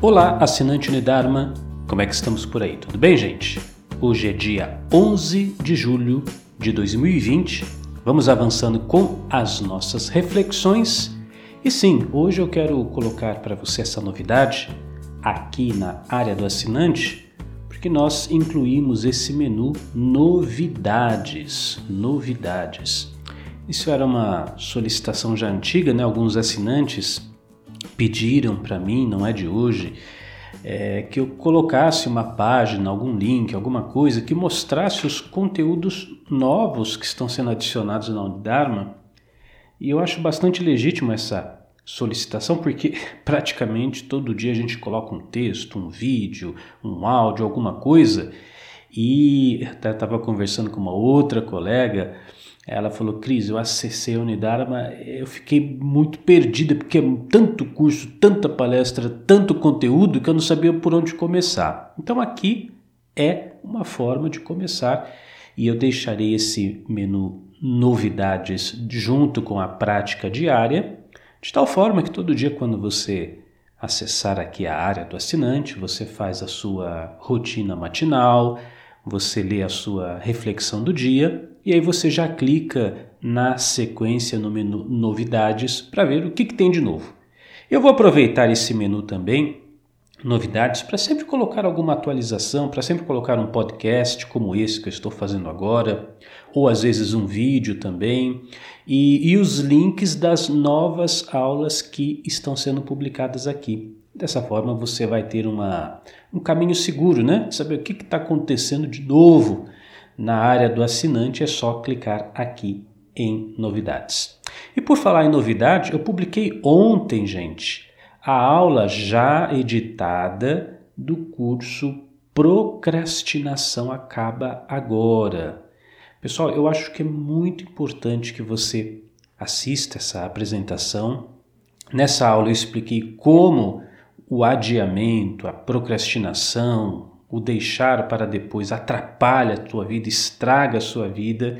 Olá, assinante Unidarma, como é que estamos por aí? Tudo bem, gente? Hoje é dia 11 de julho de 2020. Vamos avançando com as nossas reflexões. E sim, hoje eu quero colocar para você essa novidade aqui na área do assinante, porque nós incluímos esse menu novidades, novidades. Isso era uma solicitação já antiga, né? Alguns assinantes pediram para mim, não é de hoje, é, que eu colocasse uma página, algum link, alguma coisa que mostrasse os conteúdos novos que estão sendo adicionados na Unidharma. E eu acho bastante legítimo essa solicitação, porque praticamente todo dia a gente coloca um texto, um vídeo, um áudio, alguma coisa. E até estava conversando com uma outra colega ela falou, Cris, eu acessei a Unidarma, eu fiquei muito perdida, porque é tanto curso, tanta palestra, tanto conteúdo, que eu não sabia por onde começar. Então aqui é uma forma de começar e eu deixarei esse menu novidades junto com a prática diária, de tal forma que todo dia quando você acessar aqui a área do assinante, você faz a sua rotina matinal, você lê a sua reflexão do dia e aí você já clica na sequência no menu Novidades para ver o que, que tem de novo. Eu vou aproveitar esse menu também, Novidades, para sempre colocar alguma atualização, para sempre colocar um podcast como esse que eu estou fazendo agora, ou às vezes um vídeo também, e, e os links das novas aulas que estão sendo publicadas aqui. Dessa forma você vai ter uma, um caminho seguro, né? Saber o que está acontecendo de novo na área do assinante é só clicar aqui em novidades. E por falar em novidade, eu publiquei ontem, gente, a aula já editada do curso Procrastinação Acaba Agora. Pessoal, eu acho que é muito importante que você assista essa apresentação. Nessa aula eu expliquei como o adiamento, a procrastinação, o deixar para depois atrapalha a tua vida, estraga a sua vida.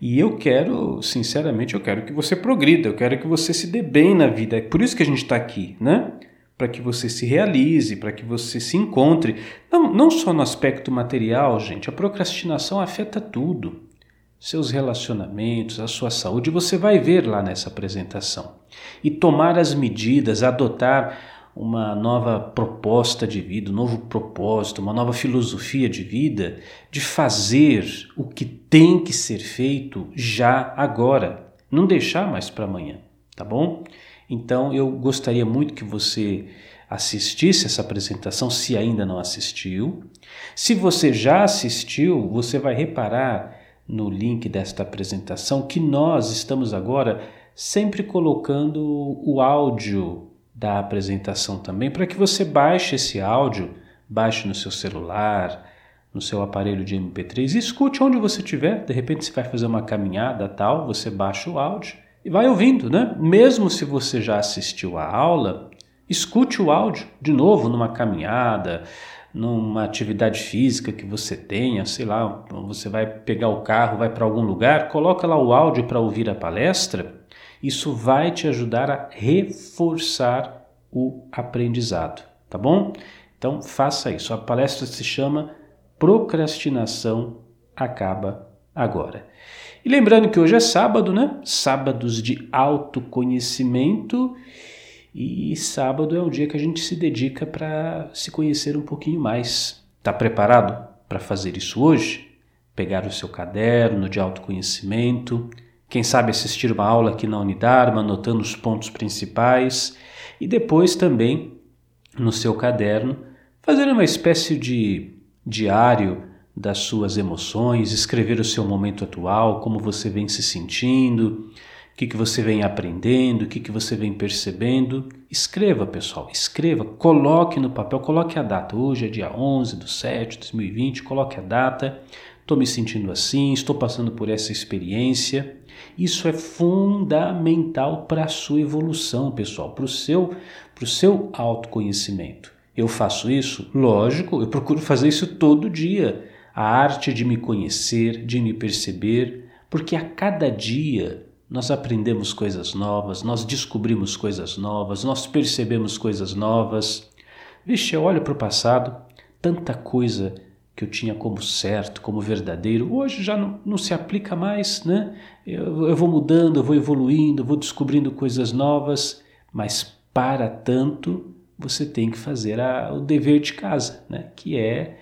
E eu quero, sinceramente, eu quero que você progrida, eu quero que você se dê bem na vida. É por isso que a gente está aqui, né? Para que você se realize, para que você se encontre. Não, não só no aspecto material, gente. A procrastinação afeta tudo. Seus relacionamentos, a sua saúde, você vai ver lá nessa apresentação. E tomar as medidas, adotar uma nova proposta de vida, um novo propósito, uma nova filosofia de vida, de fazer o que tem que ser feito já agora, não deixar mais para amanhã, tá bom? Então eu gostaria muito que você assistisse essa apresentação, se ainda não assistiu. Se você já assistiu, você vai reparar no link desta apresentação que nós estamos agora sempre colocando o áudio da apresentação também, para que você baixe esse áudio, baixe no seu celular, no seu aparelho de MP3 e escute onde você estiver. De repente você vai fazer uma caminhada tal, você baixa o áudio e vai ouvindo, né? Mesmo se você já assistiu a aula, escute o áudio de novo numa caminhada, numa atividade física que você tenha, sei lá, você vai pegar o carro, vai para algum lugar, coloca lá o áudio para ouvir a palestra isso vai te ajudar a reforçar o aprendizado, tá bom? Então faça isso. A palestra se chama Procrastinação Acaba Agora. E lembrando que hoje é sábado, né? Sábados de autoconhecimento. E sábado é o dia que a gente se dedica para se conhecer um pouquinho mais. Tá preparado para fazer isso hoje? Pegar o seu caderno de autoconhecimento quem sabe assistir uma aula aqui na Unidarma, anotando os pontos principais e depois também no seu caderno fazer uma espécie de diário das suas emoções, escrever o seu momento atual, como você vem se sentindo, o que, que você vem aprendendo, o que, que você vem percebendo. Escreva, pessoal, escreva, coloque no papel, coloque a data. Hoje é dia 11 de 7 de 2020, coloque a data. Estou me sentindo assim, estou passando por essa experiência. Isso é fundamental para a sua evolução, pessoal, para o seu, seu autoconhecimento. Eu faço isso? Lógico, eu procuro fazer isso todo dia. A arte de me conhecer, de me perceber, porque a cada dia nós aprendemos coisas novas, nós descobrimos coisas novas, nós percebemos coisas novas. Vixe, eu olho para o passado, tanta coisa que eu tinha como certo, como verdadeiro, hoje já não, não se aplica mais, né? Eu, eu vou mudando, eu vou evoluindo, vou descobrindo coisas novas, mas para tanto você tem que fazer a, o dever de casa, né? que é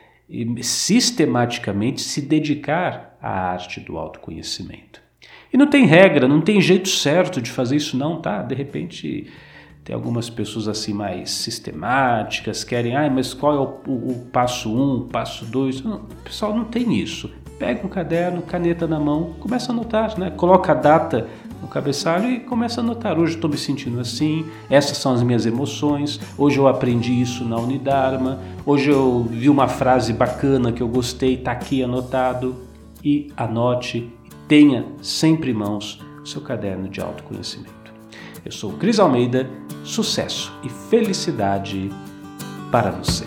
sistematicamente se dedicar à arte do autoconhecimento. E não tem regra, não tem jeito certo de fazer isso não, tá? De repente tem algumas pessoas assim mais sistemáticas, querem, ah, mas qual é o, o, o passo um, passo dois? Não, pessoal, não tem isso. Pega um caderno, caneta na mão, começa a anotar, né? Coloca a data no cabeçalho e começa a anotar. Hoje estou me sentindo assim, essas são as minhas emoções. Hoje eu aprendi isso na Unidarma. Hoje eu vi uma frase bacana que eu gostei, está aqui anotado. E anote, tenha sempre em mãos o seu caderno de autoconhecimento. Eu sou Cris Almeida, sucesso e felicidade para você.